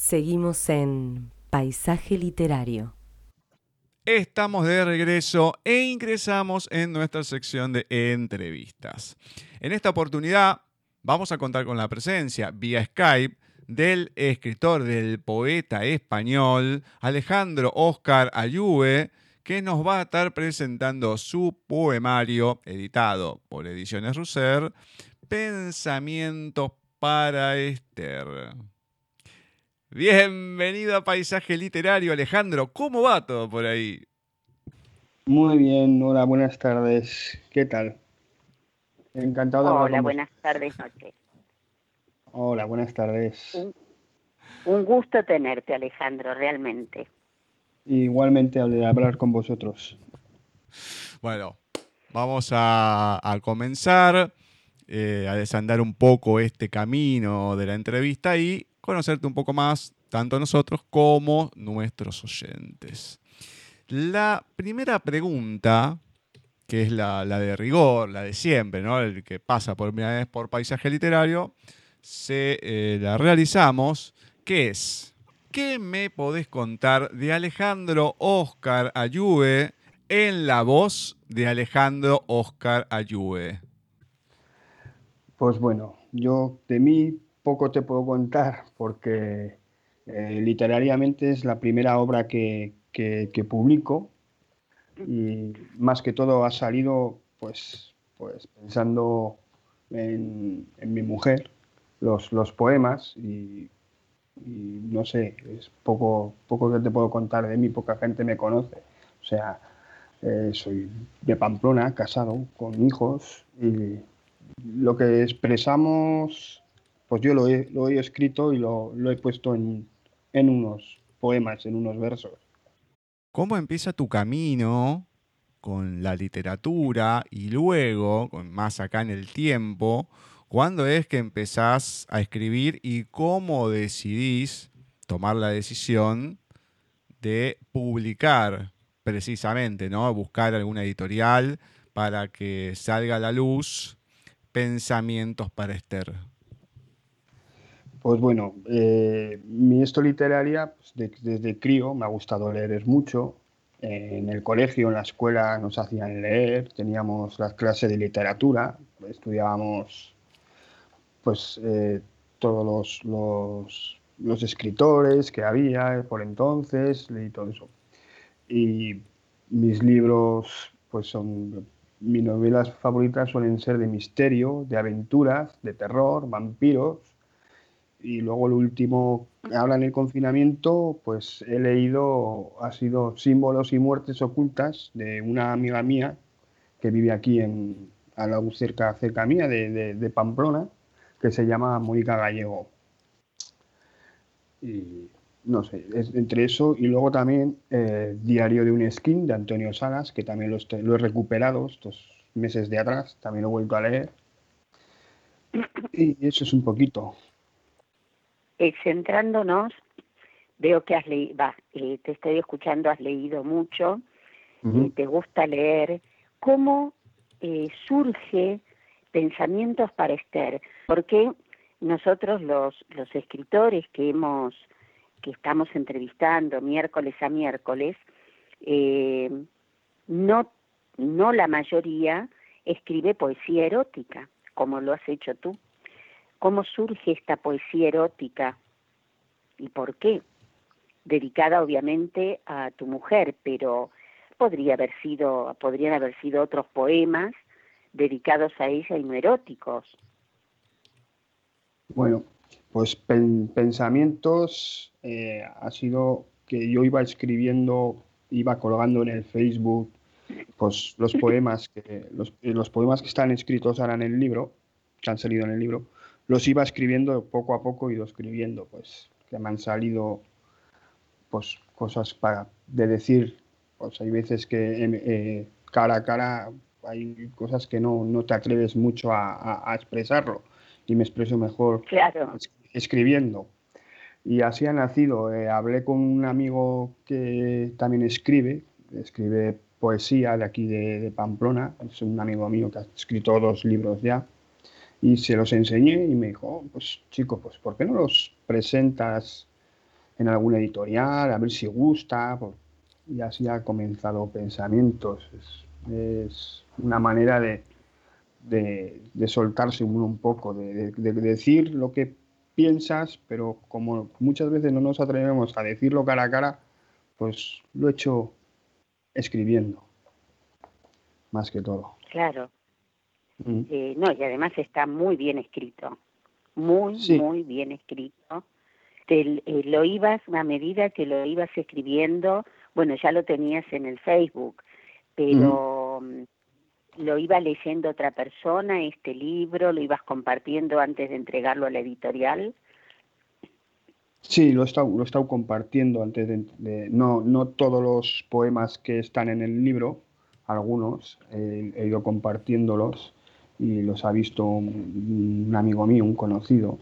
Seguimos en Paisaje Literario. Estamos de regreso e ingresamos en nuestra sección de entrevistas. En esta oportunidad vamos a contar con la presencia vía Skype del escritor, del poeta español Alejandro Oscar Ayube, que nos va a estar presentando su poemario editado por Ediciones Russer, Pensamientos para Esther. Bienvenido a Paisaje Literario, Alejandro. ¿Cómo va todo por ahí? Muy bien, hola, buenas tardes. ¿Qué tal? Encantado de Hola, buenas tardes, noches. Hola, buenas tardes. Un, gusto tenerte, Alejandro, realmente. Igualmente hablar con vosotros. Bueno, vamos a, comenzar eh, a desandar un poco este camino de la entrevista y conocerte un poco más, tanto nosotros como nuestros oyentes. La primera pregunta que es la, de rigor, la de siempre, ¿no? El que pasa por primera vez por paisaje literario, se eh, la realizamos, que es, ¿qué me podés contar de Alejandro Oscar Ayube en la voz de Alejandro Oscar Ayube? Pues bueno, yo de mí poco te puedo contar porque eh, literariamente es la primera obra que, que publico y más que todo ha salido pues, pues pensando en, mi mujer, los, los poemas y, no sé, es poco, poco que te puedo contar de mí, poca gente me conoce. O sea, eh, soy de Pamplona, casado, con hijos y lo que expresamos, pues yo lo he, escrito y lo, he puesto en, en unos poemas, en unos versos. ¿Cómo empieza tu camino con la literatura y luego, más acá en el tiempo, cuándo es que empezás a escribir y cómo decidís tomar la decisión de publicar precisamente, ¿no? Buscar alguna editorial para que salga a la luz pensamientos para Esther. Pues bueno, eh, mi esto literaria, pues, desde crío me ha gustado leer mucho. en el colegio, en la escuela nos hacían leer, teníamos las clases de literatura, estudiábamos pues eh, todos los, los, escritores que había por entonces y todo eso. Y mis libros, pues son, mis novelas favoritas suelen ser de misterio, de aventuras, de terror, vampiros y luego el último habla en el confinamiento, pues he leído, ha sido Símbolos y Muertes Ocultas de una amiga mía que vive aquí en, a la cerca, cerca mía de, de, Pamplona, que se llama Mónica Gallego. Y no sé, entre eso y luego también eh, Diario de un Skin de Antonio Salas, que también lo, lo he recuperado estos meses de atrás, también lo he vuelto a leer. Y eso es un poquito. Eh, centrándonos, veo que has leído, eh, te estoy escuchando, has leído mucho, uh te gusta leer. ¿Cómo surge pensamientos para Esther? Porque nosotros los, los escritores que hemos, que estamos entrevistando miércoles a miércoles, no, no la mayoría escribe poesía erótica, como lo has hecho tú cómo surge esta poesía erótica y por qué. Dedicada obviamente a tu mujer, pero podría haber sido, podrían haber sido otros poemas dedicados a ella y no eróticos. Bueno, pues pensamientos eh, ha sido que yo iba escribiendo, iba colgando en el Facebook, pues los poemas que los, los poemas que están escritos ahora en el libro, que han salido en el libro, los iba escribiendo poco a poco, ido escribiendo, pues que me han salido pues cosas para de decir, pues hay veces que em, eh, cara a cara hay cosas que no, no te atreves mucho a, expresarlo y me expreso mejor escribiendo. Y así ha nacido. Eh, hablé con un amigo que también escribe, escribe poesía de aquí de, de Pamplona, es un amigo mío que ha escrito dos libros ya y se los enseñé y me dijo, oh, pues chico, pues ¿por qué no los presentas en alguna editorial, a ver si gusta, y así ha comenzado Pensamientos. Es, una manera de, de, soltarse uno un poco, de, decir lo que piensas, pero como muchas veces no nos atrevemos a decirlo cara a cara, pues lo he hecho escribiendo, más que todo. Claro. Mm. Eh, no, y además está muy bien escrito, muy, muy bien escrito. Te, eh, lo ibas, a medida que lo ibas escribiendo, bueno, ya lo tenías en el Facebook, pero mm, lo iba leyendo otra persona, este libro, lo ibas compartiendo antes de entregarlo a la editorial. Sí, lo he estado, lo he estado compartiendo antes de, no, no todos los poemas que están en el libro, algunos, he ido compartiéndolos y los ha visto un, amigo mío, un conocido,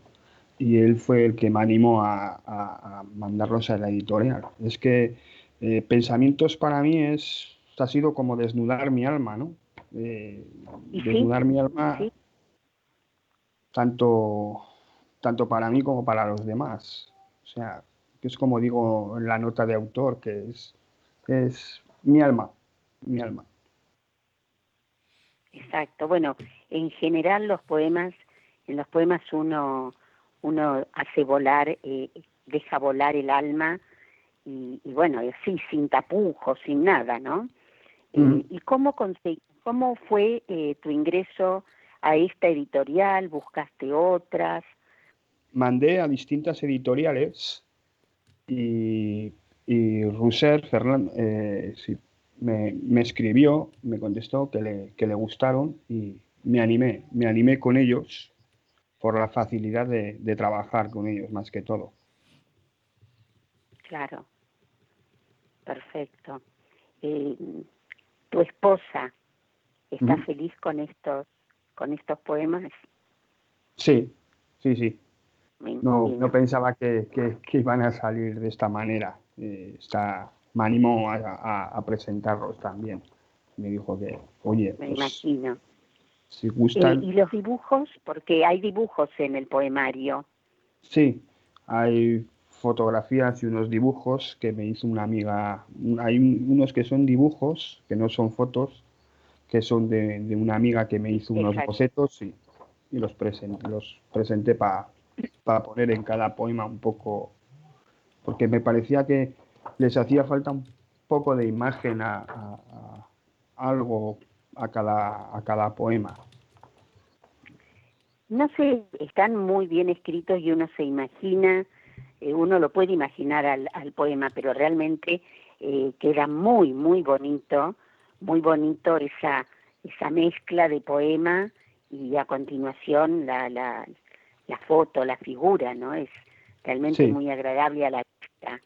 y él fue el que me animó a, mandarlos a la editorial. Es que eh, pensamientos para mí es, ha sido como desnudar mi alma, ¿no? Eh, desnudar mi alma tanto, tanto para mí como para los demás. O sea, que es como digo en la nota de autor, que es, es mi alma, mi alma. Exacto. Bueno, en general los poemas, en los poemas uno, uno hace volar, eh, deja volar el alma y, bueno, sí, sin tapujos, sin nada, ¿no? Eh, ¿Y cómo, cómo fue eh, tu ingreso a esta editorial? ¿Buscaste otras? Mandé a distintas editoriales y, y Rousser, eh, me, escribió, me contestó que le, que le gustaron y me animé, me animé con ellos por la facilidad de, trabajar con ellos más que todo. Claro, perfecto. Eh, ¿Tu esposa está feliz con estos, con estos poemas? Sí, sí, sí. No, no pensaba que, que, iban a salir de esta manera. Eh, está, me animó a, presentarlos también. Me dijo que, oye, me pues, imagino. Si gustan. ¿Y los dibujos? Porque hay dibujos en el poemario. Sí, hay fotografías y unos dibujos que me hizo una amiga. Hay unos que son dibujos, que no son fotos, que son de, una amiga que me hizo unos bocetos y, los, presenté, los presenté para poner en cada poema un poco, porque me parecía que les hacía falta un poco de imagen a, algo a cada, a cada poema. No sé, están muy bien escritos y uno se imagina, eh, uno lo puede imaginar al, poema, pero realmente eh, queda muy, muy bonito, muy bonito esa, esa mezcla de poema y a continuación la, la, la foto, la figura, ¿no? Es realmente muy agradable a la vista.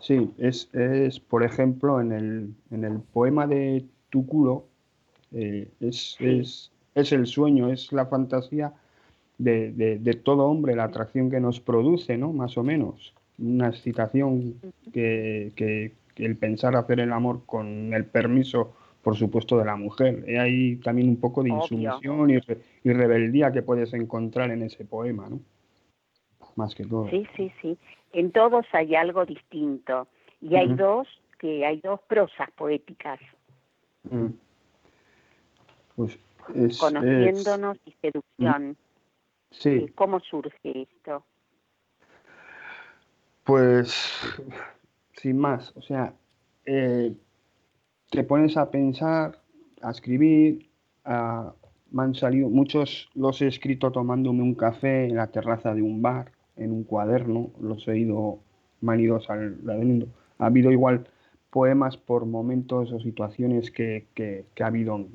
Sí, es, es, por ejemplo, en el, en el poema de Tu culo, eh, es, es, es, el sueño, es la fantasía de, de, todo hombre, la atracción que nos produce, ¿no? Más o menos. Una excitación que, que, el pensar hacer el amor con el permiso, por supuesto, de la mujer. Y hay también un poco de insumisión y, y rebeldía que puedes encontrar en ese poema, ¿no? Más que todo. Sí, sí, sí en todos hay algo distinto. Y hay dos que hay dos prosas poéticas. Mm. pues conociéndonos y seducción. mm. sí. Cómo surge esto pues sin más o sea eh, te pones a pensar a escribir a, me han salido muchos los he escrito tomándome un café en la terraza de un bar en un cuaderno, los he ido manidos al Ha habido igual poemas por momentos o situaciones que, que, ha habido,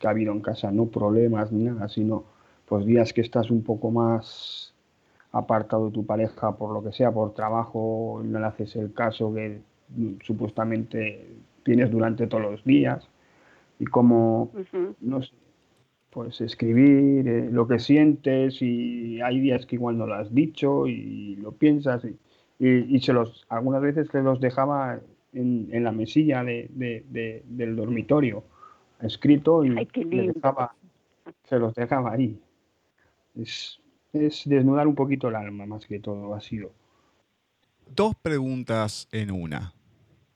que ha habido en casa, no problemas ni nada, sino pues días que estás un poco más apartado de tu pareja por lo que sea, por trabajo, no le haces el caso que supuestamente tienes durante todos los días y como, no sé, pues escribir eh, lo que sientes y hay días que igual no lo has dicho y lo piensas y, y, se los algunas veces se los dejaba en, en la mesilla de, de, del dormitorio escrito y dejaba, se los dejaba ahí. Es, es desnudar un poquito el alma más que todo ha sido. dos preguntas en una.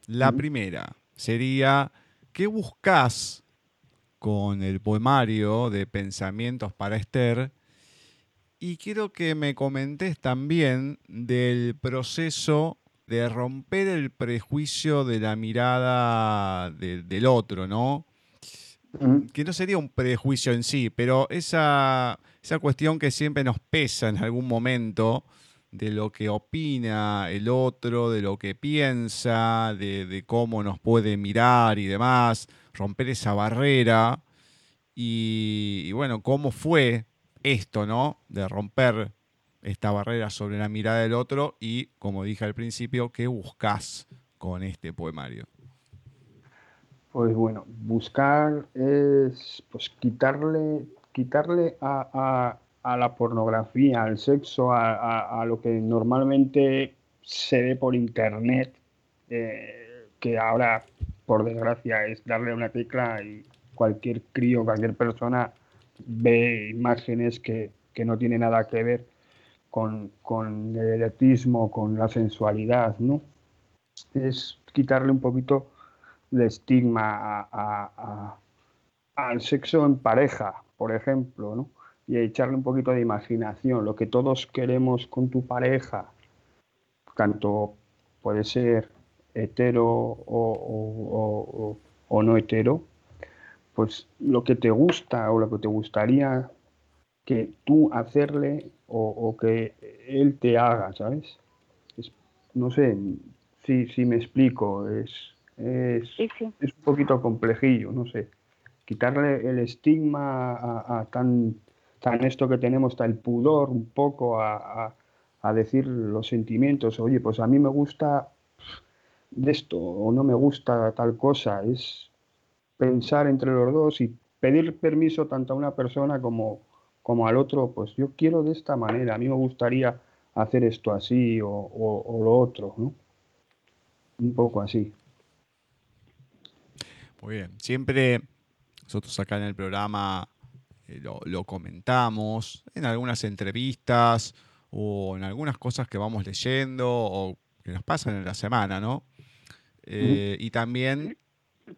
La primera sería, ¿qué buscas con el poemario de Pensamientos para Esther? Y quiero que me comentes también del proceso de romper el prejuicio de la mirada del otro, ¿no? Que no sería un prejuicio en sí, pero esa, esa cuestión que siempre nos pesa en algún momento de lo que opina el otro, de lo que piensa, de, cómo nos puede mirar y demás, romper esa barrera. Y, bueno, cómo fue esto, ¿no? De romper esta barrera sobre la mirada del otro y, como dije al principio, ¿qué buscas con este poemario? Pues bueno, buscar es pues quitarle, quitarle a, a la pornografía, al sexo, a, lo que normalmente se ve por internet, eh, que ahora, por desgracia, es darle una tecla y cualquier crío, cualquier persona ve imágenes que, no tienen nada que ver con, con, el erotismo, con la sensualidad, ¿no? Es quitarle un poquito de estigma al sexo en pareja, por ejemplo, ¿no? y echarle un poquito de imaginación. Lo que todos queremos con tu pareja, tanto puede ser hetero o, no hetero, pues lo que te gusta o lo que te gustaría que tú hacerle o, que él te haga, ¿sabes? no sé si, si me explico, es, es, es un poquito complejillo, no sé. Quitarle el estigma a tan tan esto que tenemos, está el pudor un poco a, decir los sentimientos, oye, pues a mí me gusta de esto o no me gusta tal cosa, es pensar entre los dos y pedir permiso tanto a una persona como, como al otro, pues yo quiero de esta manera, a mí me gustaría hacer esto así o, o lo otro, ¿no? Un poco así. Muy bien, siempre nosotros acá en el programa eh, lo, comentamos en algunas entrevistas o en algunas cosas que vamos leyendo o que nos pasan en la semana, ¿no? Eh, y también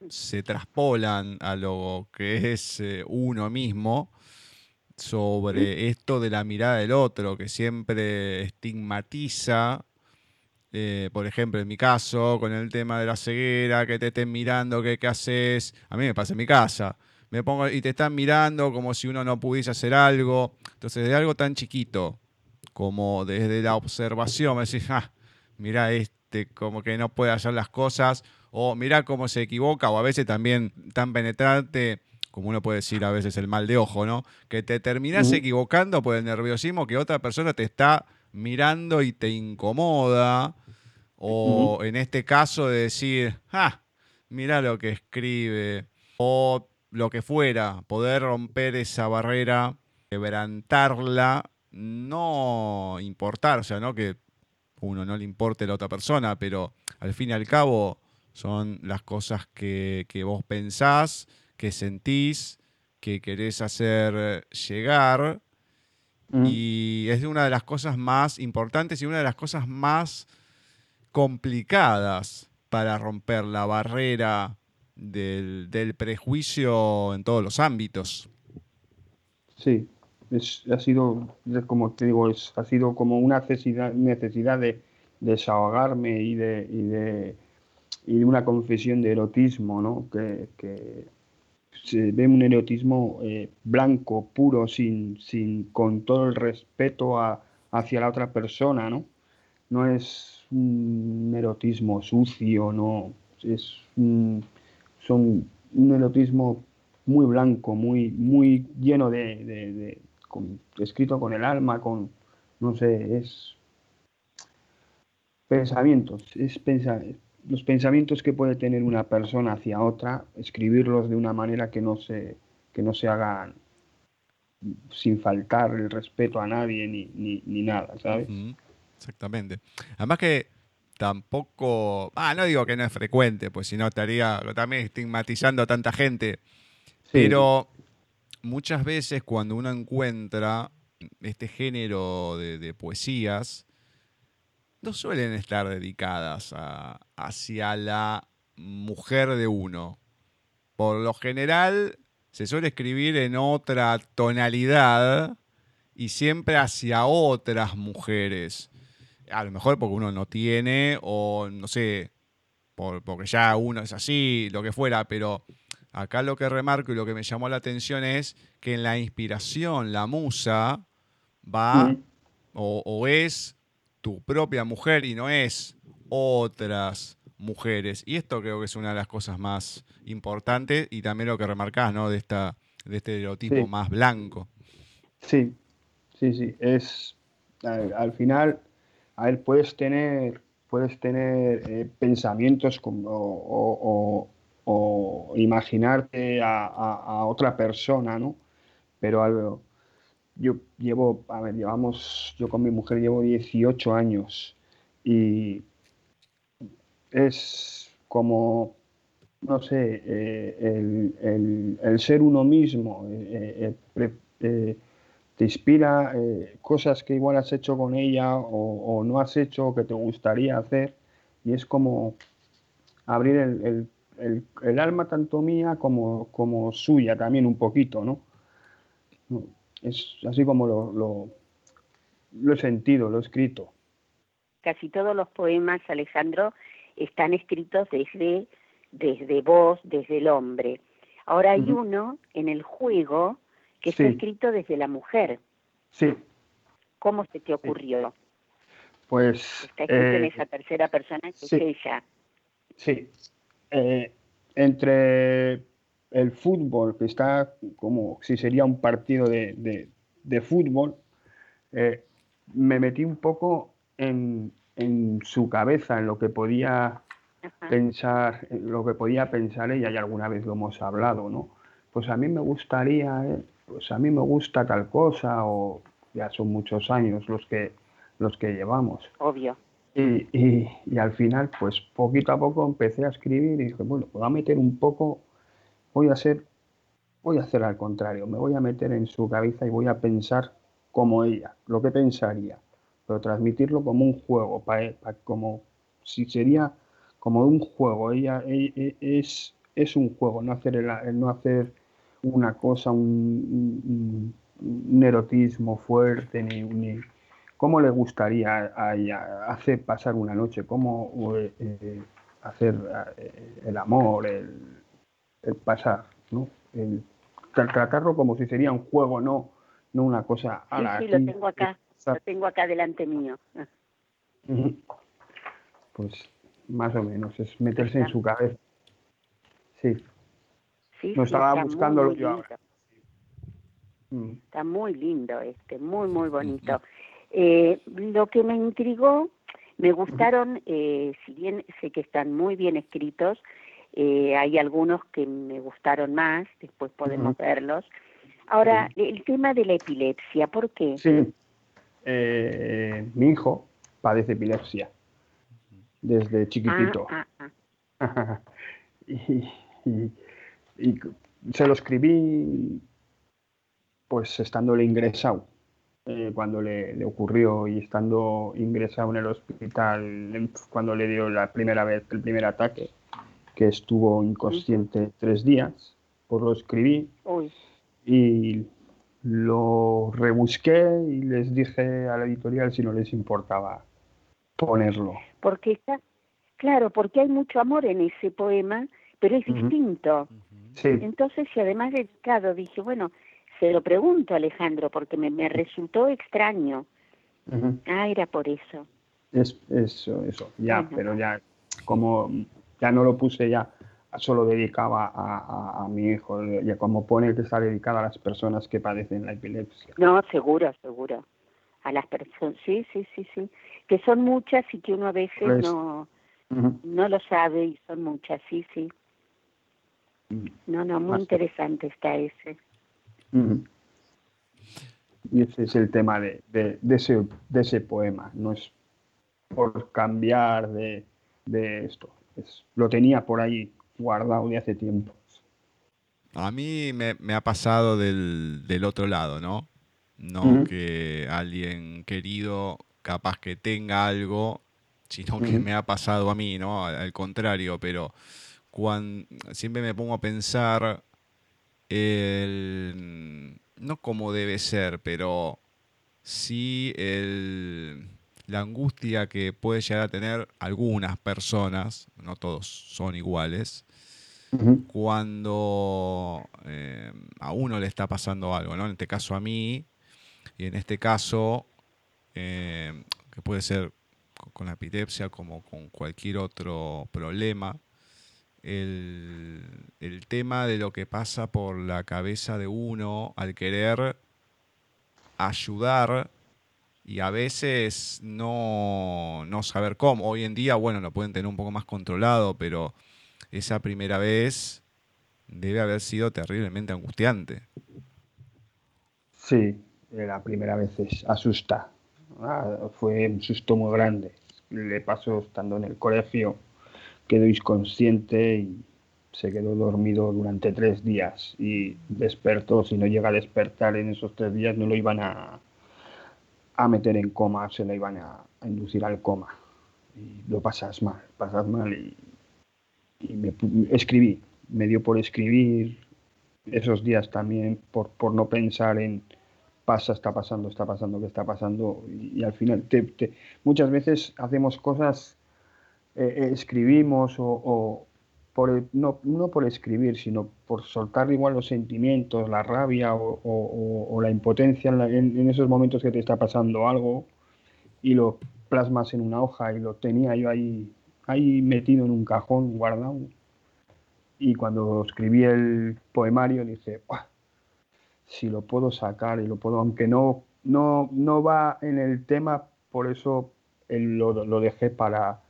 se traspolan a lo que es eh, uno mismo sobre esto de la mirada del otro, que siempre estigmatiza, por ejemplo, en mi caso, con el tema de la ceguera, que te estén mirando, que qué haces, a mí me pasa en mi casa. Me pongo y te están mirando como si uno no pudiese hacer algo. Entonces, de algo tan chiquito como desde la observación, me decís, ah, mira este, como que no puede hacer las cosas, o mira cómo se equivoca, o a veces también tan penetrante, como uno puede decir a veces el mal de ojo, ¿no? Que te terminas equivocando por el nerviosismo que otra persona te está mirando y te incomoda, o en este caso de decir, ah, mira lo que escribe, o lo que fuera, poder romper esa barrera, quebrantarla, no importar, o sea, no que uno no le importe a la otra persona, pero al fin y al cabo son las cosas que, vos pensás, que sentís, que querés hacer llegar. Mm. Y es una de las cosas más importantes y una de las cosas más complicadas para romper la barrera del, prejuicio en todos los ámbitos. Sí, es, ha sido, como te digo, es, ha sido como una necesidad, necesidad de, desahogarme y de, y de, y de una confesión de erotismo, ¿no? Que, se ve un erotismo eh, blanco, puro, sin, sin, con todo el respeto hacia la otra persona, ¿no? No es un erotismo sucio, no, es un, son un erotismo muy blanco, muy, muy lleno de, escrito con el alma, con, no sé, es pensamientos, es los pensamientos que puede tener una persona hacia otra, escribirlos de una manera que no se, que no se hagan sin faltar el respeto a nadie ni, ni, nada, ¿sabes? Exactamente. Además que tampoco, ah, no digo que no es frecuente, pues si no estaría también estigmatizando a tanta gente, pero muchas veces cuando uno encuentra este género de, poesías, no suelen estar dedicadas hacia la mujer de uno. Por lo general se suele escribir en otra tonalidad y siempre hacia otras mujeres. A lo mejor porque uno no tiene o no sé, porque ya uno es así, lo que fuera, pero acá lo que remarco y lo que me llamó la atención es que en la inspiración la musa va o, es tu propia mujer y no es otras mujeres. Y esto creo que es una de las cosas más importantes y también lo que remarcás, ¿no? De, esta, de este estereotipo más blanco. Sí, sí, sí. Es, al, final, a ver, puedes tener, puedes tener eh, pensamientos como, o, imaginarte a, otra persona, ¿no? Pero algo, yo llevo, a ver, llevamos, yo con mi mujer llevo 18 años y es como, no sé, eh, el, ser uno mismo eh, eh, te inspira cosas que igual has hecho con ella o, no has hecho que te gustaría hacer y es como abrir el, alma tanto mía como, como suya también un poquito, ¿no? Es así como lo, lo, he sentido, lo he escrito. Casi todos los poemas, Alejandro, están escritos desde, desde vos, desde el hombre. Ahora hay uno en el juego que está escrito desde la mujer. Sí. ¿Cómo se te ocurrió? Pues... Está escrito en eh, esa tercera persona que es ella. Sí. Eh, entre el fútbol, que está como si sería un partido de, fútbol, eh, me metí un poco en, su cabeza, en lo que podía pensar, en lo que podía pensar ella, y alguna vez lo hemos hablado, ¿no? Pues a mí me gustaría, eh, pues a mí me gusta tal cosa, o ya son muchos años los que, los que llevamos. Obvio. Y, y, al final, pues poquito a poco empecé a escribir y dije, bueno, voy a meter un poco voy a hacer, voy a hacer al contrario, me voy a meter en su cabeza y voy a pensar como ella, lo que pensaría, pero transmitirlo como un juego, como si sería como un juego, ella, e, e, es, es un juego, no hacer, el, no hacer una cosa, un, erotismo fuerte, ni, ni, cómo le gustaría a ella hacer pasar una noche, cómo eh, eh, hacer eh, el amor, el, el pasar, ¿no? El, tratarlo como si sería un juego, no, no una cosa. Sí, sí, lo tengo acá, lo tengo acá delante mío. Pues más o menos, es meterse en su cabeza. Sí. Sí, no estaba buscando yo mm. Está muy lindo este, muy, muy bonito. Eh, lo que me intrigó, me gustaron, eh, si bien sé que están muy bien escritos, eh, hay algunos que me gustaron más, después podemos verlos. Ahora, el tema de la epilepsia, ¿por qué? Sí, eh, mi hijo padece epilepsia desde chiquitito. Ah, ah, ah. y, se lo escribí pues estándole ingresado, eh, cuando le, le, ocurrió y estando ingresado en el hospital, cuando le dio la primera vez el primer ataque que estuvo inconsciente tres días, pues lo escribí y lo rebusqué y les dije a la editorial si no les importaba ponerlo. Porque está, claro, porque hay mucho amor en ese poema, pero es distinto. Entonces, si además dedicado, dije, bueno, se lo pregunto a Alejandro porque me, me resultó extraño. Ah, era por eso. Es, eso, eso, ya, pero ya como ya no lo puse ya, solo dedicaba a, mi hijo, ya como pone que está dedicado a las personas que padecen la epilepsia. No, seguro, seguro. A las personas, sí, sí, sí, sí. Que son muchas y que uno a veces pues, no, no lo sabe y son muchas, sí, sí. Mm. No, no, muy interesante está ese. Y ese es el tema de, de, de, ese, de ese poema, no es por cambiar de, esto, lo tenía por ahí guardado de hace tiempo. A mí me, ha pasado del, otro lado, ¿no? No que alguien querido capaz que tenga algo sino que me ha pasado a mí, ¿no? Al, contrario, pero cuando, siempre me pongo a pensar el, no como debe ser, pero sí el, la angustia que puede llegar a tener algunas personas, no todos son iguales, cuando eh, a uno le está pasando algo, ¿no? En este caso a mí, y en este caso, eh, que puede ser con la epilepsia como con cualquier otro problema, el, el, tema de lo que pasa por la cabeza de uno al querer ayudar y a veces no, no saber cómo. Hoy en día, bueno, lo pueden tener un poco más controlado, pero esa primera vez debe haber sido terriblemente angustiante. Sí, la primera vez es, asusta. Ah, fue un susto muy grande. Le pasó estando en el colegio, quedó inconsciente y se quedó dormido durante tres días y despertó. Si no llega a despertar en esos tres días, no lo iban a, a meter en coma, se le iban a, inducir al coma. Y lo pasas mal, pasas mal y, me, escribí, me dio por escribir esos días también, por, por no pensar en pasa, está pasando, está pasando, qué está pasando, y, al final muchas veces hacemos cosas, eh, eh, escribimos o, no, no, por escribir, sino por soltar igual los sentimientos, la rabia o, la impotencia en, esos momentos que te está pasando algo y lo plasmas en una hoja y lo tenía yo ahí, ahí metido en un cajón guardado. Y cuando escribí el poemario dije, si lo puedo sacar y lo puedo, aunque no, no, no va en el tema, por eso lo, lo dejé para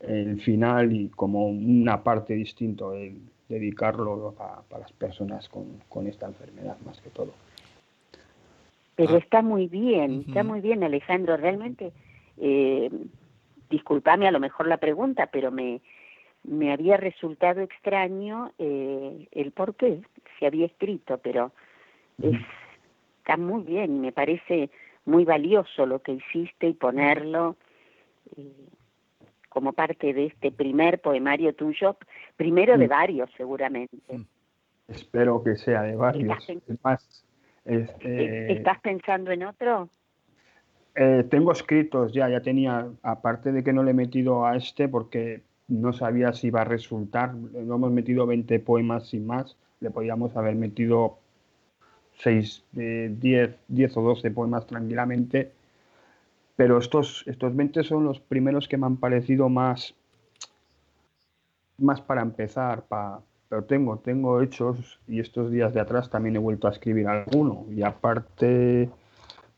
el final y como una parte distinta, el dedicarlo para las personas con, esta enfermedad más que todo. Pero ah. está muy bien, está muy bien Alejandro, realmente, eh, discúlpame a lo mejor la pregunta, pero me, me había resultado extraño eh, el por qué se había escrito, pero está muy bien, me parece muy valioso lo que hiciste y ponerlo. Eh, como parte de este primer poemario tuyo, primero de mm. varios seguramente. Mm. Espero que sea de varios. Este, ¿Estás pensando en otro? Eh, tengo escritos ya, ya tenía, aparte de que no le he metido a este porque no sabía si iba a resultar, le hemos metido 20 poemas sin más, le podíamos haber metido 6, 10, eh, 10 o 12 poemas tranquilamente pero estos, estos 20 son los primeros que me han parecido más, más para empezar, pero tengo, tengo hechos y estos días de atrás también he vuelto a escribir alguno. Y aparte,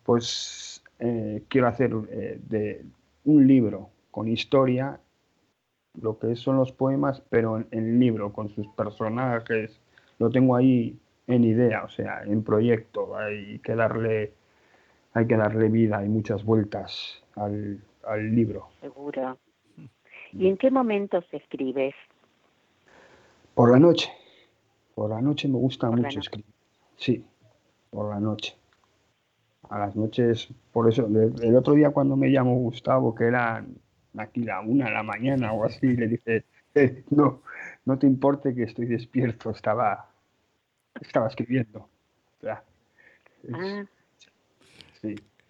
pues eh, quiero hacer eh, de un libro con historia, lo que son los poemas, pero en, en libro, con sus personajes. Lo tengo ahí en idea, o sea, en proyecto. Hay que darle hay que darle vida y muchas vueltas al, libro. Seguro. ¿Y en qué momentos escribes? Por la noche. Por la noche me gusta mucho escribir. Sí, por la noche. A las noches, por eso, el otro día cuando me llamó Gustavo, que era aquí la una de la mañana o así, le dije, eh, no, no te importe que estoy despierto, estaba, estaba escribiendo. ah.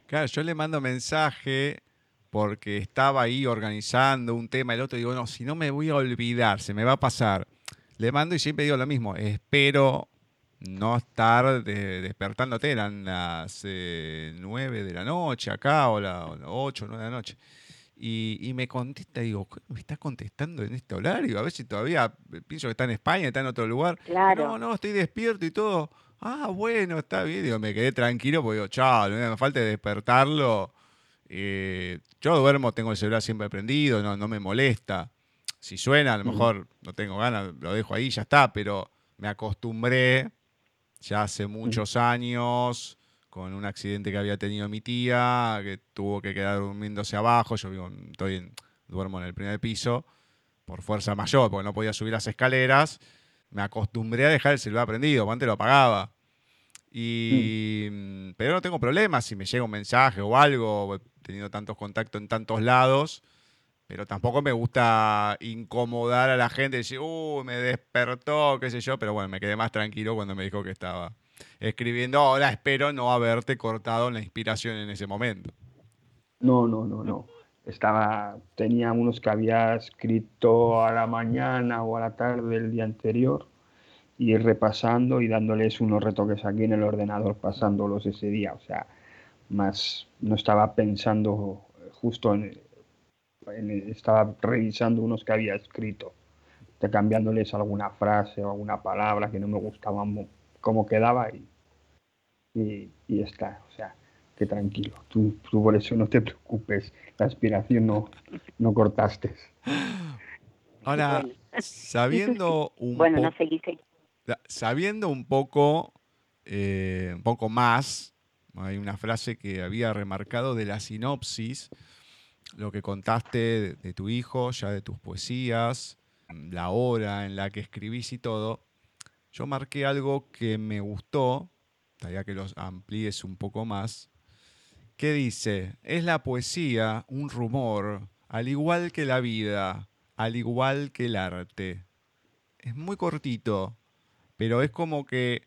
Claro, yo le mando mensaje porque estaba ahí organizando un tema, el otro digo, no, si no me voy a olvidar, se me va a pasar. Le mando y siempre digo lo mismo, espero no estar despertándote, eran las eh, 9 de la noche acá, o las 8 o 9 de la noche. Y, me contesta, digo, ¿me estás contestando en este horario? A ver si todavía pienso que está en España, está en otro lugar. Claro. No, no, estoy despierto y todo. Ah, bueno, está bien. Digo, me quedé tranquilo porque digo, chao, no me falta despertarlo. Eh, yo duermo, tengo el celular siempre prendido, no, no me molesta. Si suena, a lo mejor no tengo ganas, lo dejo ahí, ya está, pero me acostumbré ya hace muchos años con un accidente que había tenido mi tía, que tuvo que quedar durmiéndose abajo. Yo vivo, estoy duermo en el primer piso por fuerza mayor, porque no podía subir las escaleras me acostumbré a dejar el celular prendido, antes lo apagaba. Y, mm, Pero no tengo problemas si me llega un mensaje o algo, he tenido tantos contactos en tantos lados, pero tampoco me gusta incomodar a la gente, decir, uh, me despertó, qué sé yo, pero bueno, me quedé más tranquilo cuando me dijo que estaba escribiendo. Ahora espero no haberte cortado la inspiración en ese momento. No, no, no, no. Estaba, tenía unos que había escrito a la mañana o a la tarde del día anterior y repasando y dándoles unos retoques aquí en el ordenador, pasándolos ese día. O sea, más no estaba pensando justo en, estaba revisando unos que había escrito, cambiándoles alguna frase o alguna palabra que no me gustaba cómo quedaba y, y, está. O sea, que tranquilo, tú, tú, por eso no te preocupes, la aspiración no, no cortaste. Ahora, sabiendo un bueno, no sabiendo un poco, eh, un poco más, hay una frase que había remarcado de la sinopsis, lo que contaste de, tu hijo, ya de tus poesías, la hora en la que escribís y todo, yo marqué algo que me gustó, todavía que los amplíes un poco más, que dice, es la poesía un rumor, al igual que la vida, al igual que el arte. Es muy cortito, pero es como que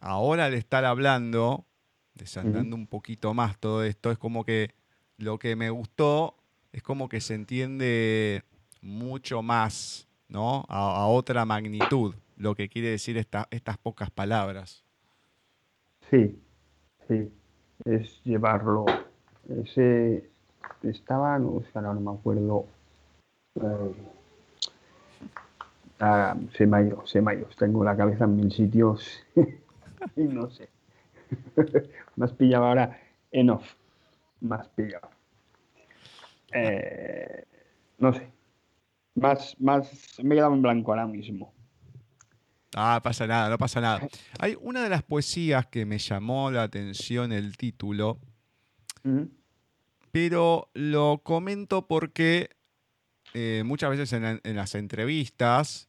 ahora al estar hablando, desandando un poquito más todo esto, es como que lo que me gustó es como que se entiende mucho más, ¿no? A, otra magnitud, lo que quiere decir estas pocas palabras. Sí, sí, es llevarlo. Ese estaba, no, no me acuerdo. Eh, ah, se me ha ido, se me ha ido. Tengo la cabeza en mil sitios y no sé. me has pillado ahora en off. Me has pillado. Eh, no sé. Más, más, me he quedado en blanco ahora mismo. Ah, pasa nada, no pasa nada. Hay una de las poesías que me llamó la atención el título, pero lo comento porque eh, muchas veces en, las entrevistas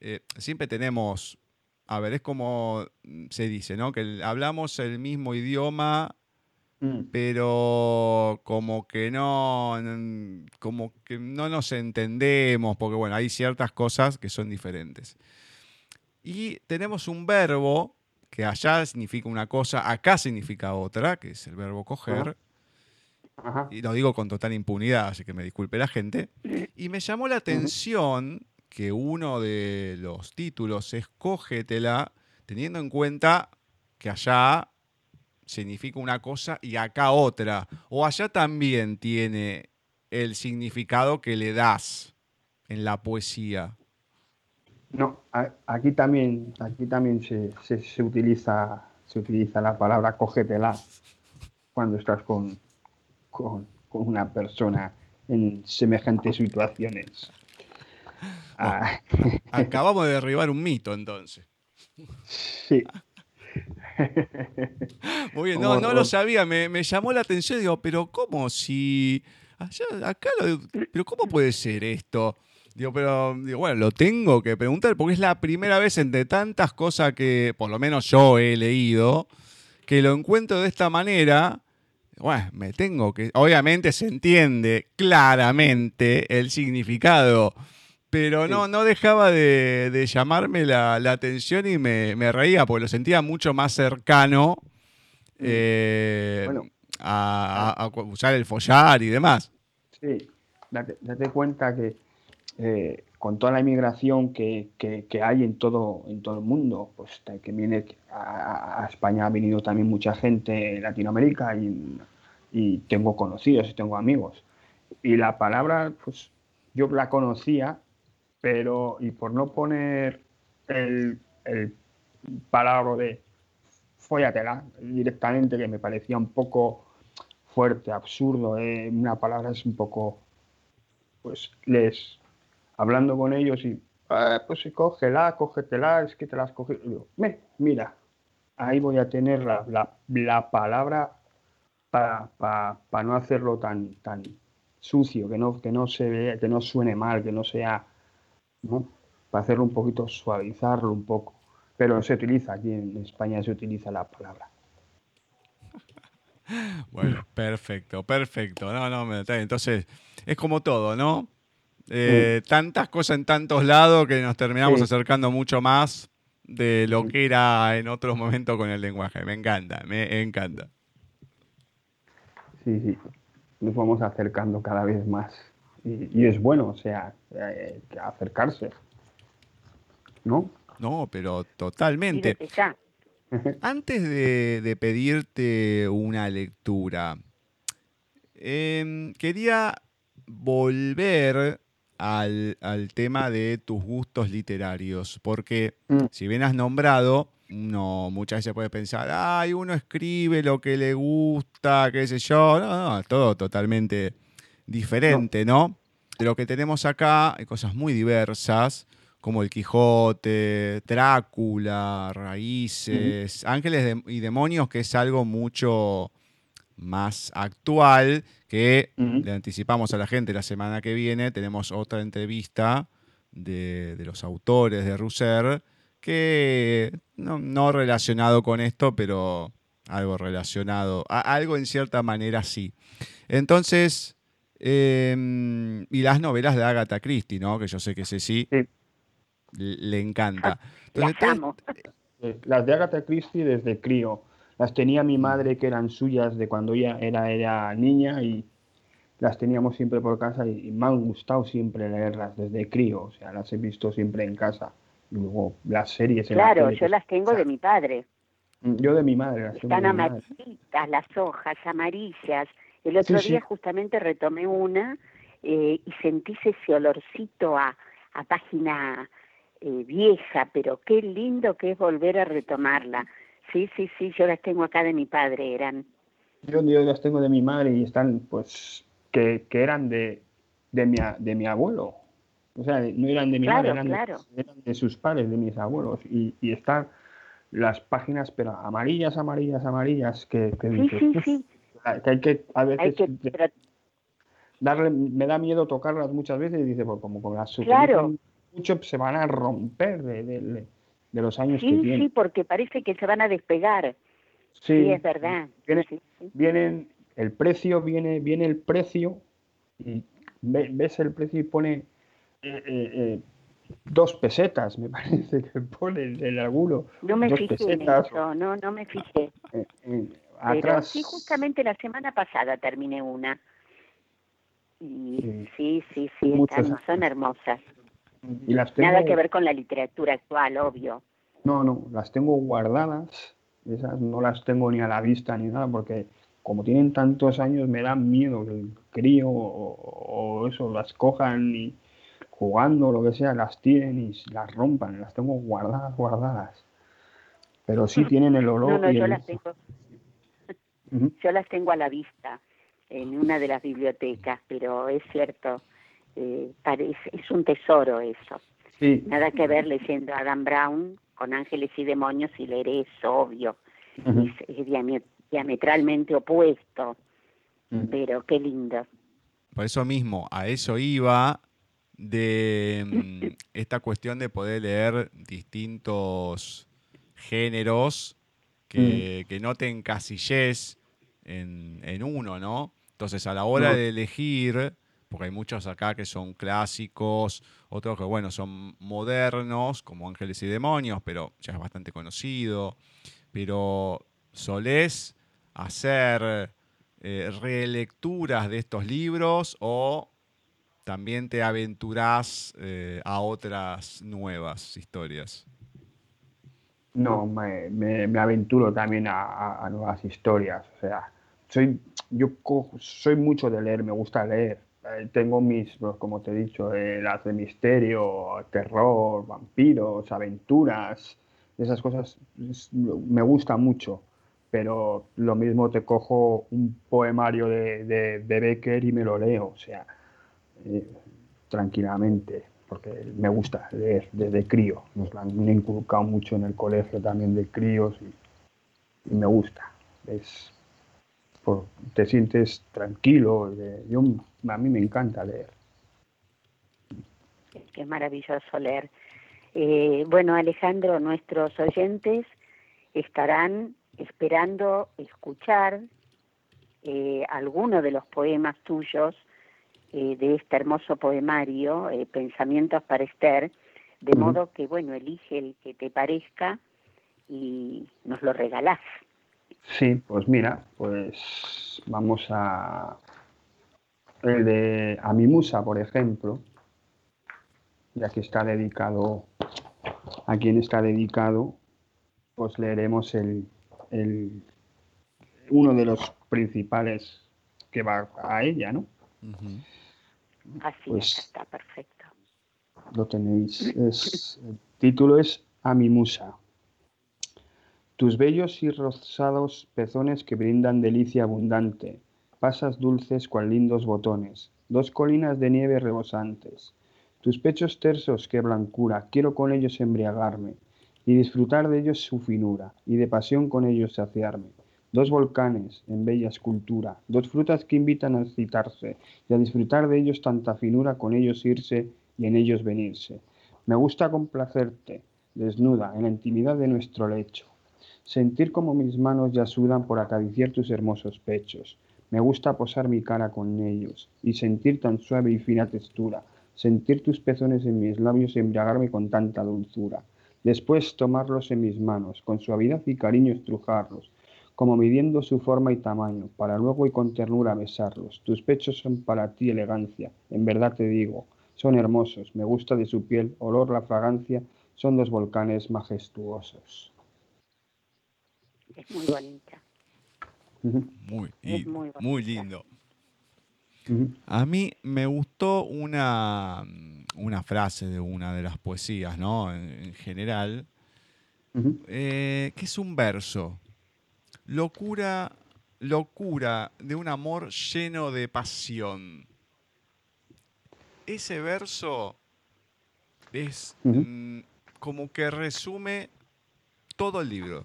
eh, siempre tenemos, a ver, es como se dice, ¿no? Que hablamos el mismo idioma Mm. pero como que no, como que no nos entendemos, porque bueno, hay ciertas cosas que son diferentes. Y tenemos un verbo que allá significa una cosa, acá significa otra, que es el verbo coger. Y lo digo con total impunidad, así que me disculpe la gente. Y me llamó la atención que uno de los títulos es Cógetela, teniendo en cuenta que allá significa una cosa y acá otra. O allá también tiene el significado que le das en la poesía. No, aquí también, aquí también se, se, utiliza, se utiliza la palabra cógetela cuando estás con, con, una persona en semejantes situaciones. Ah. acabamos de derribar un mito entonces. Sí, Muy bien, no, no lo sabía, me, llamó la atención, digo, pero ¿cómo si acá pero cómo puede ser esto? Digo, pero digo, bueno, lo tengo que preguntar porque es la primera vez entre tantas cosas que por lo menos yo he leído que lo encuentro de esta manera. Bueno, me tengo que. Obviamente se entiende claramente el significado pero no, no dejaba de, llamarme la, atención y me, reía porque lo sentía mucho más cercano mm. eh, a, usar el follar y demás. Sí, date, cuenta que eh, con toda la inmigración que, hay en todo, en todo el mundo, pues que viene a, España ha venido también mucha gente de Latinoamérica y, tengo conocidos y tengo amigos. Y la palabra, pues yo la conocía pero y por no poner el, el palabra de fóllatela directamente, que me parecía un poco fuerte, absurdo, eh, una palabra es un poco, pues les, hablando con ellos y, ah, pues cógela, cógetela, es que te las cogido. Digo, mira, ahí voy a tener la, la, palabra para, no hacerlo tan, tan sucio, que no, que no se vea, que no suene mal, que no sea para hacerlo un poquito, suavizarlo un poco. Pero se utiliza, aquí en España se utiliza la palabra. Bueno, perfecto, perfecto. No, no, entonces es como todo, ¿no? Eh, tantas cosas en tantos lados que nos terminamos acercando mucho más de lo que era en otros momentos con el lenguaje. Me encanta, me encanta. Sí, sí, nos vamos acercando cada vez más. Y, es bueno, o sea, eh, acercarse. ¿No? No, pero totalmente. Antes de, pedirte una lectura, em, quería volver al, tema de tus gustos literarios, porque mm. si bien has nombrado, uno muchas veces puede pensar, ay, uno escribe lo que le gusta, qué sé yo, no, no, todo totalmente diferente, ¿no? De lo que tenemos acá hay cosas muy diversas, como el Quijote, Drácula, Raíces, Ángeles y Demonios, que es algo mucho más actual, que le anticipamos a la gente la semana que viene, tenemos otra entrevista de, los autores de Rousser, que no, relacionado con esto, pero algo relacionado, algo en cierta manera sí. Entonces, em, y las novelas de Agatha Christie, ¿no? Que yo sé que ese sí, le encanta. las de Agatha Christie desde crío. Las tenía mi madre que eran suyas de cuando ella era, era niña y las teníamos siempre por casa y, me han gustado siempre leerlas desde crío. O sea, las he visto siempre en casa. Y luego las series. Claro, yo las tengo de mi padre. Mm, yo de mi madre. Las Están amarillitas, las hojas amarillas. El otro día justamente retomé una eh, y sentí ese olorcito a, a página eh, vieja, pero qué lindo que es volver a retomarla. Sí, sí, sí, yo las tengo acá de mi padre, eran. Yo, yo las tengo de mi madre y están, pues, que, que eran de, de, mi, de mi abuelo. O sea, no eran de mi madre, eran, de, sus padres, de mis abuelos. Y, y están las páginas, pero amarillas, amarillas, amarillas, que, que, sí, sí, sí. que hay que, a veces, darle, me da miedo tocarlas muchas veces y dice, pues como con las claro mucho se van a romper de, los años que tienen. Sí, porque parece que se van a despegar. Sí, es verdad. Viene, el precio, viene, viene el precio y ves el precio y pone eh, eh, eh, dos pesetas, me parece que pone el, alguno. No me fijé en eso, no, no me fijé. atrás... sí, justamente la semana pasada terminé una. Y sí, sí, sí, son hermosas. Nada que ver con la literatura actual, obvio. No, no, las tengo guardadas, esas no las tengo ni a la vista ni nada, porque como tienen tantos años me da miedo que el crío o, eso las cojan y jugando lo que sea, las tiren y las rompan, las tengo guardadas, guardadas. Pero sí tienen el olor. No, no, yo las tengo. Yo las tengo a la vista en una de las bibliotecas, pero es cierto, eh, parece, es un tesoro eso. Nada que ver leyendo a Adam Brown con ángeles y demonios y leer eso, obvio. Es, diametralmente opuesto, pero qué lindo. Por eso mismo, a eso iba de mm, esta cuestión de poder leer distintos géneros que, que no te encasilles en, en uno, ¿no? Entonces, a la hora de elegir porque hay muchos acá que son clásicos, otros que, bueno, son modernos, como Ángeles y Demonios, pero ya es bastante conocido. Pero solés hacer eh, relecturas de estos libros o también te aventurás eh, a otras nuevas historias. No, me, aventuro también a, nuevas historias. O sea, soy, yo soy mucho de leer, me gusta leer eh, tengo mis, pues, como te he dicho, eh, las de misterio, terror, vampiros, aventuras, esas cosas me gusta mucho. Pero lo mismo te cojo un poemario de, de, Becker y me lo leo, o sea, eh, tranquilamente, porque me gusta leer desde crío. Nos lo han inculcado mucho en el colegio también de críos y, me gusta. Es, te sientes tranquilo. Yo, a mí me encanta leer. Es maravilloso leer. Eh, bueno, Alejandro, nuestros oyentes estarán esperando escuchar eh, alguno de los poemas tuyos eh, de este hermoso poemario, eh, Pensamientos para Esther, de modo que, bueno, elige el que te parezca y nos lo regalás. Sí, pues mira, pues vamos a el de a mi musa, por ejemplo, ya que está dedicado a quien está dedicado, pues leeremos el, el uno de los principales que va a ella, ¿no? Así pues está perfecto. Lo tenéis. el título es A mi musa. Tus bellos y rosados pezones que brindan delicia abundante, pasas dulces cual lindos botones, dos colinas de nieve rebosantes. Tus pechos tersos, qué blancura, quiero con ellos embriagarme, y disfrutar de ellos su finura, y de pasión con ellos saciarme. Dos volcanes en bella escultura, dos frutas que invitan a citarse, y a disfrutar de ellos tanta finura con ellos irse y en ellos venirse. Me gusta complacerte, desnuda, en la intimidad de nuestro lecho sentir como mis manos ya sudan por acariciar tus hermosos pechos. Me gusta posar mi cara con ellos y sentir tan suave y fina textura, sentir tus pezones en mis labios y embriagarme con tanta dulzura. Después tomarlos en mis manos, con suavidad y cariño estrujarlos, como midiendo su forma y tamaño, para luego y con ternura besarlos. Tus pechos son para ti elegancia, en verdad te digo, son hermosos, me gusta de su piel, olor, la fragancia, son dos volcanes majestuosos es muy bonita. Muy, muy, lindo. A mí me gustó una, una frase de una de las poesías, ¿no? En, general, eh, que es un verso. Locura, locura de un amor lleno de pasión. Ese verso es mm, como que resume todo el libro.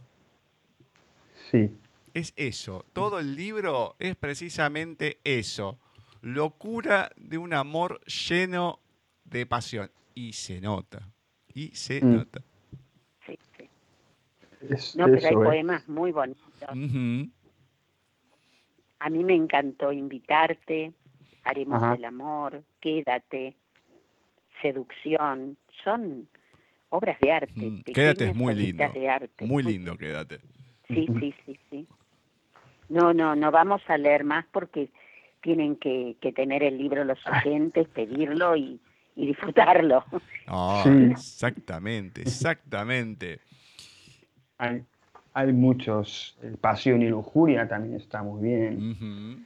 Es eso. Todo el libro es precisamente eso. Locura de un amor lleno de pasión. Y se nota. Y se mm. nota. Sí, sí. no, pero hay poemas muy bonitos. A mí me encantó invitarte, haremos el amor, quédate, seducción, son obras de arte. Mm, quédate es muy lindo. Muy lindo, quédate. Sí, sí, sí, sí. No, no, no vamos a leer más porque tienen que, tener el libro los oyentes, pedirlo y, disfrutarlo. Exactamente, exactamente. Hay, hay muchos, Pasión y Lujuria también está muy bien.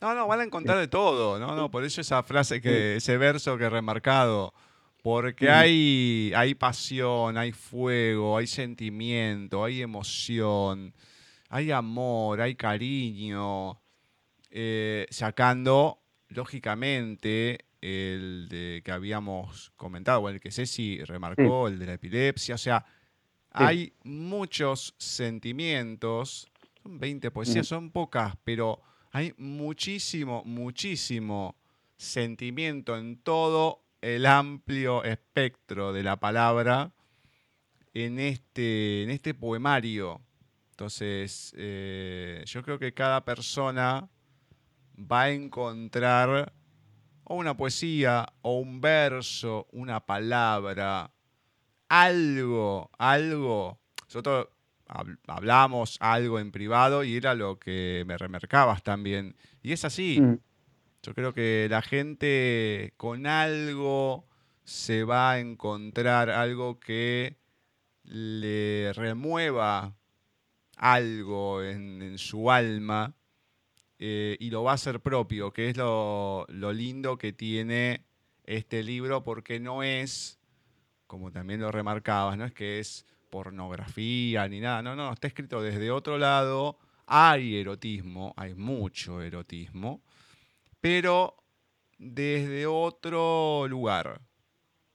No, no, van a encontrar de todo, no, no, por eso esa frase que, ese verso que he remarcado, porque hay, hay pasión, hay fuego, hay sentimiento, hay emoción, hay amor, hay cariño, eh, sacando, lógicamente, el de que habíamos comentado, el que Ceci remarcó, el de la epilepsia, o sea, hay muchos sentimientos, son 20 poesías, son pocas, pero hay muchísimo, muchísimo sentimiento en todo el amplio espectro de la palabra en este, en este poemario. Entonces, eh, yo creo que cada persona va a encontrar o una poesía, o un verso, una palabra, algo, algo. Nosotros hablamos algo en privado y era lo que me remarcabas también. Y es así. Mm. Yo creo que la gente con algo se va a encontrar algo que le remueva algo en, su alma eh, y lo va a hacer propio, que es lo, lindo que tiene este libro, porque no es, como también lo remarcabas, no es que es pornografía ni nada, no, no, está escrito desde otro lado, hay erotismo, hay mucho erotismo, pero desde otro lugar.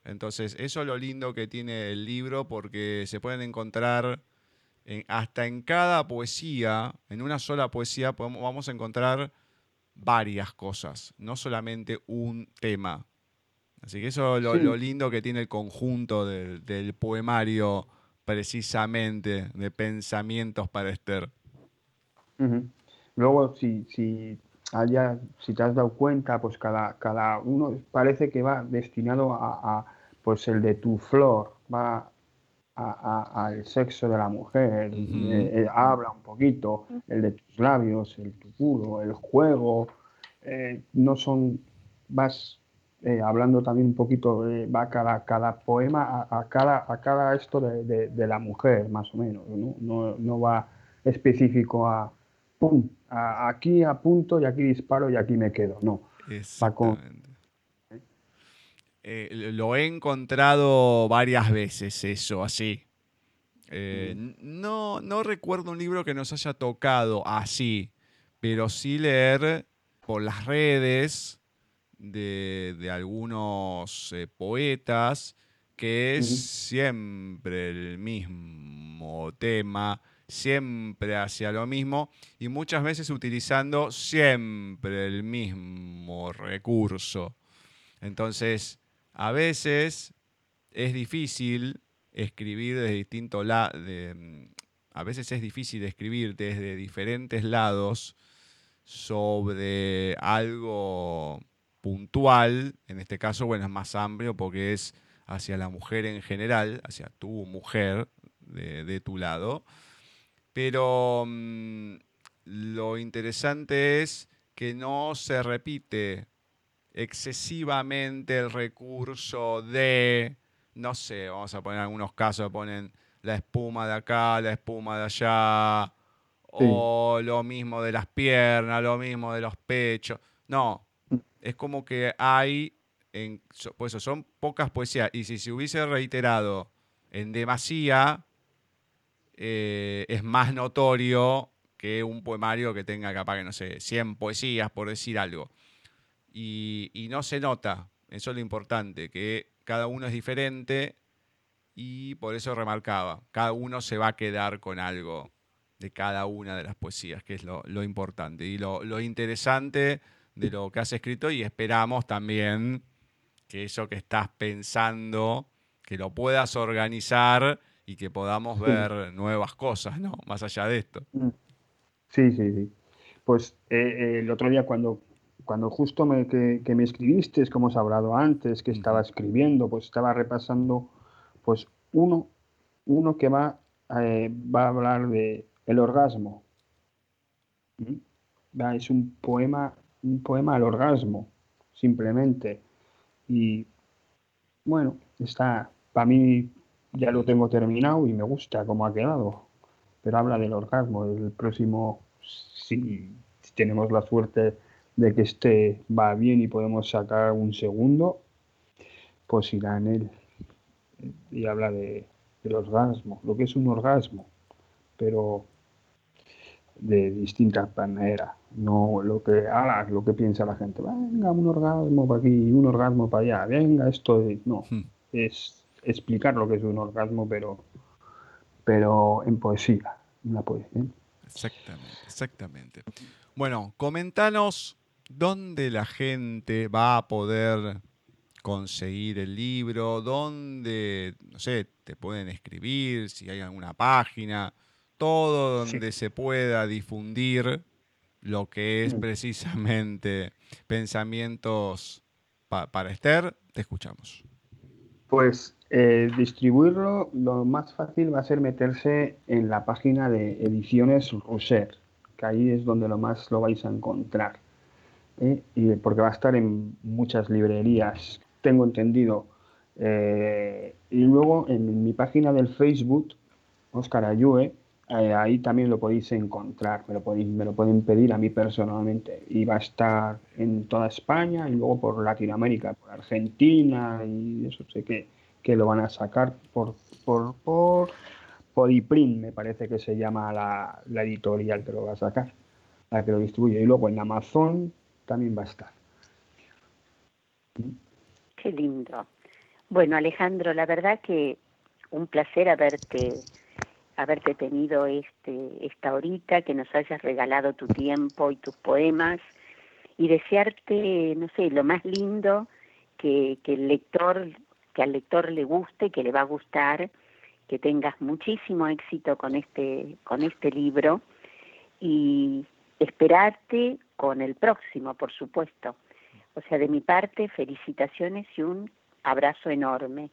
Entonces, eso es lo lindo que tiene el libro porque se pueden encontrar hasta en cada poesía, en una sola poesía, vamos a encontrar varias cosas, no solamente un tema. Así que eso es lo, lindo que tiene el conjunto del, poemario precisamente de pensamientos para Esther. Luego, si, si, haya, si te has dado cuenta, pues cada, cada uno parece que va destinado a, pues el de tu flor, va al sexo de la mujer, eh, eh, habla un poquito, el de tus labios, el tu culo, el juego, eh, no son, vas hablando también un poquito, va cada, cada poema a, cada, a cada esto de, de, la mujer, más o menos, ¿no? No, no va específico a, pum, aquí apunto y aquí disparo y aquí me quedo, no. Exactamente. Eh, lo he encontrado varias veces eso, así. Eh, no, no recuerdo un libro que nos haya tocado así, pero sí leer por las redes de, algunos eh, poetas que es siempre el mismo tema, siempre hacia lo mismo y muchas veces utilizando siempre el mismo recurso. Entonces, a veces es difícil escribir de distintos lados, a veces es difícil escribir desde diferentes lados sobre algo puntual, en este caso, bueno, es más amplio porque es hacia la mujer en general, hacia tu mujer de, tu lado, pero mm, lo interesante es que no se repite excesivamente el recurso de, no sé, vamos a poner algunos casos, ponen la espuma de acá, la espuma de allá, o lo mismo de las piernas, lo mismo de los pechos. No, es como que hay, en, pues son pocas poesías, y si se hubiese reiterado en demasía, eh, es más notorio que un poemario que tenga capaz que, no sé, 100 poesías, por decir algo y, no se nota, eso es lo importante, que cada uno es diferente y por eso remarcaba, cada uno se va a quedar con algo de cada una de las poesías, que es lo, importante y lo, interesante de lo que has escrito y esperamos también que eso que estás pensando, que lo puedas organizar y que podamos ver nuevas cosas, ¿no? Más allá de esto. Sí, sí, sí. Pues eh, eh, el otro día cuando cuando justo me, que, me escribiste, como os he hablado antes, que estaba escribiendo, pues estaba repasando, pues uno, uno que va, eh, va a hablar de el orgasmo. ¿Mm? Es un poema, un poema al orgasmo, simplemente. Y bueno, está, para mí ya lo tengo terminado y me gusta cómo ha quedado. Pero habla del orgasmo. El próximo, si tenemos la suerte de que este va bien y podemos sacar un segundo, pues irá en él. Y habla de, del orgasmo, lo que es un orgasmo, pero de distintas maneras. No lo que lo que piensa la gente, venga, un orgasmo para aquí, un orgasmo para allá, venga, esto no, hmm. es explicar lo que es un orgasmo, pero, pero en poesía, una poesía. Exactamente, exactamente. Bueno, comentanos dónde la gente va a poder conseguir el libro, dónde, no sé, te pueden escribir, si hay alguna página, todo donde se pueda difundir lo que es mm. precisamente pensamientos para Esther, te escuchamos. Pues eh, distribuirlo, lo más fácil va a ser meterse en la página de Ediciones Roser, que ahí es donde lo más lo vais a encontrar. ¿Eh? y porque va a estar en muchas librerías, tengo entendido. Eh, y luego en mi página del Facebook, Oscar Ayue, eh, ahí también lo podéis encontrar, me lo, podéis, me lo pueden pedir a mí personalmente. Y va a estar en toda España y luego por Latinoamérica, por Argentina y eso sé que, que lo van a sacar por, por, por Podiprint, me parece que se llama la, la editorial que lo va a sacar, la que lo distribuye. Y luego en Amazon también va a estar. Qué lindo. Bueno, Alejandro, la verdad que un placer haberte haberte tenido este esta horita, que nos hayas regalado tu tiempo y tus poemas y desearte, no sé, lo más lindo que, que el lector, que al lector le guste, que le va a gustar, que tengas muchísimo éxito con este con este libro y esperarte con el próximo, por supuesto. O sea, de mi parte, felicitaciones y un abrazo enorme.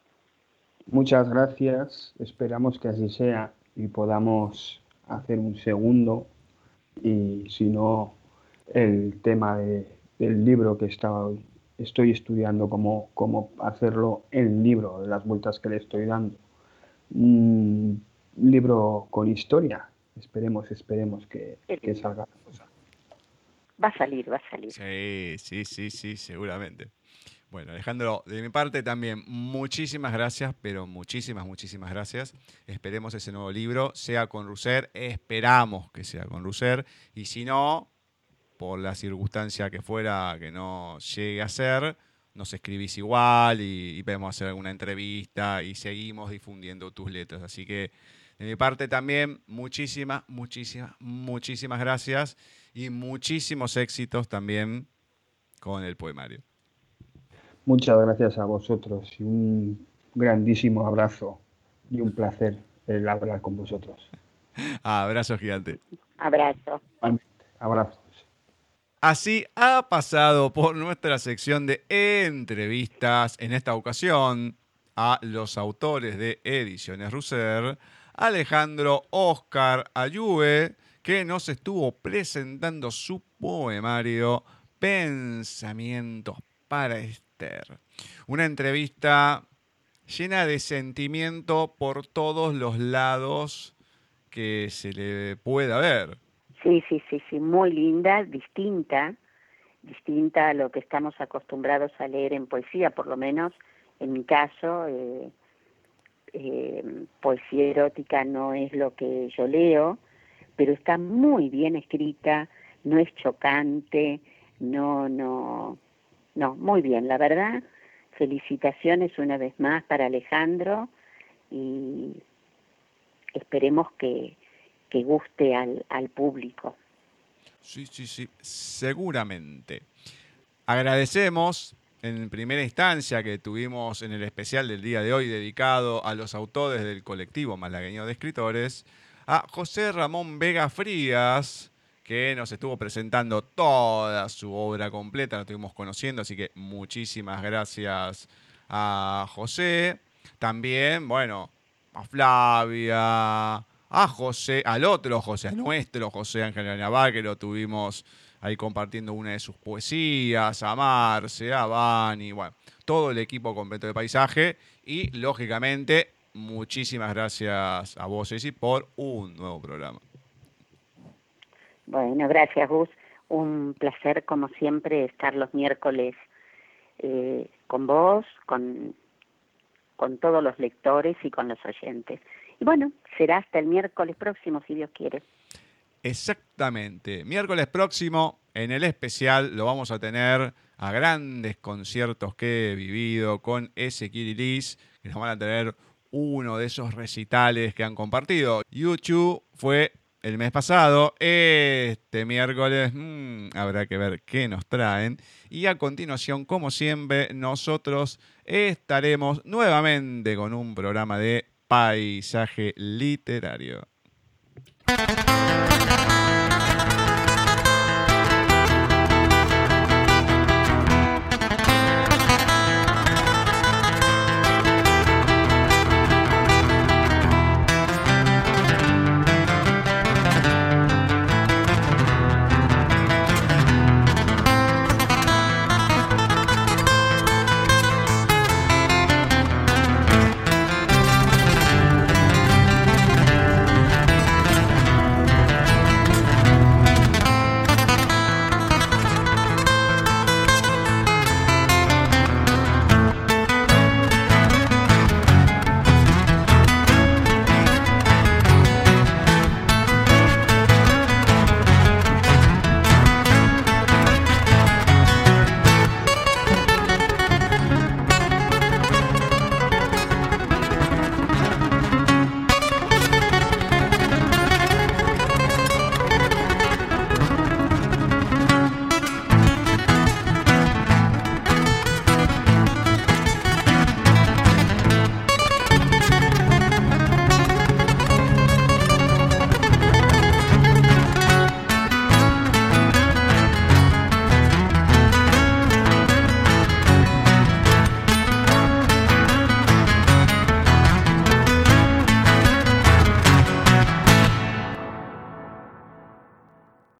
Muchas gracias, esperamos que así sea y podamos hacer un segundo y si no, el tema del libro que estaba, estoy estudiando, cómo, cómo hacerlo en libro, de las vueltas que le estoy dando. Un libro con historia, esperemos, esperemos que, que salga la cosa. Va a salir, va a salir. Sí, sí, sí, sí, seguramente. Bueno, Alejandro, de mi parte también muchísimas gracias, pero muchísimas, muchísimas gracias. Esperemos ese nuevo libro, sea con Russer, esperamos que sea con Russer, y si no, por la circunstancia que fuera que no llegue a ser, nos escribís igual y, y podemos hacer alguna entrevista y seguimos difundiendo tus letras. Así que de mi parte también, muchísimas, muchísimas, muchísimas gracias y muchísimos éxitos también con el poemario. Muchas gracias a vosotros y un grandísimo abrazo y un placer el hablar con vosotros. Abrazo gigante. Abrazo. Abrazos. Así ha pasado por nuestra sección de entrevistas en esta ocasión a los autores de Ediciones Russer, Alejandro Oscar Ayue, que nos estuvo presentando su poemario Pensamientos para una entrevista llena de sentimiento por todos los lados que se le pueda ver. Sí, sí, sí, sí, muy linda, distinta, distinta a lo que estamos acostumbrados a leer en poesía, por lo menos en mi caso, eh, eh, poesía erótica no es lo que yo leo, pero está muy bien escrita, no es chocante, no, no, no, muy bien, la verdad. Felicitaciones una vez más para Alejandro y esperemos que, que guste al, al público. Sí, sí, sí, seguramente. Agradecemos en primera instancia que tuvimos en el especial del día de hoy dedicado a los autores del colectivo malagueño de escritores, a José Ramón Vega Frías, que nos estuvo presentando toda su obra completa, lo estuvimos conociendo, así que muchísimas gracias a José. También, bueno, a Flavia, a José, al otro José, a nuestro José Ángel Navarre, que lo tuvimos ahí compartiendo una de sus poesías, a Marce, a Vani, bueno, todo el equipo completo de paisaje y lógicamente muchísimas gracias a vos, Ceci, por un nuevo programa. Bueno, gracias Gus. Un placer como siempre estar los miércoles eh, con vos, con, con todos los lectores y con los oyentes. Y bueno, será hasta el miércoles próximo, si Dios quiere. Exactamente. Miércoles próximo, en el especial, lo vamos a tener a grandes conciertos que he vivido con Ezequiel Iris, que nos van a tener uno de esos recitales que han compartido. YouTube fue el mes pasado. Este miércoles mm, habrá que ver qué nos traen. Y a continuación, como siempre, nosotros estaremos nuevamente con un programa de paisaje literario.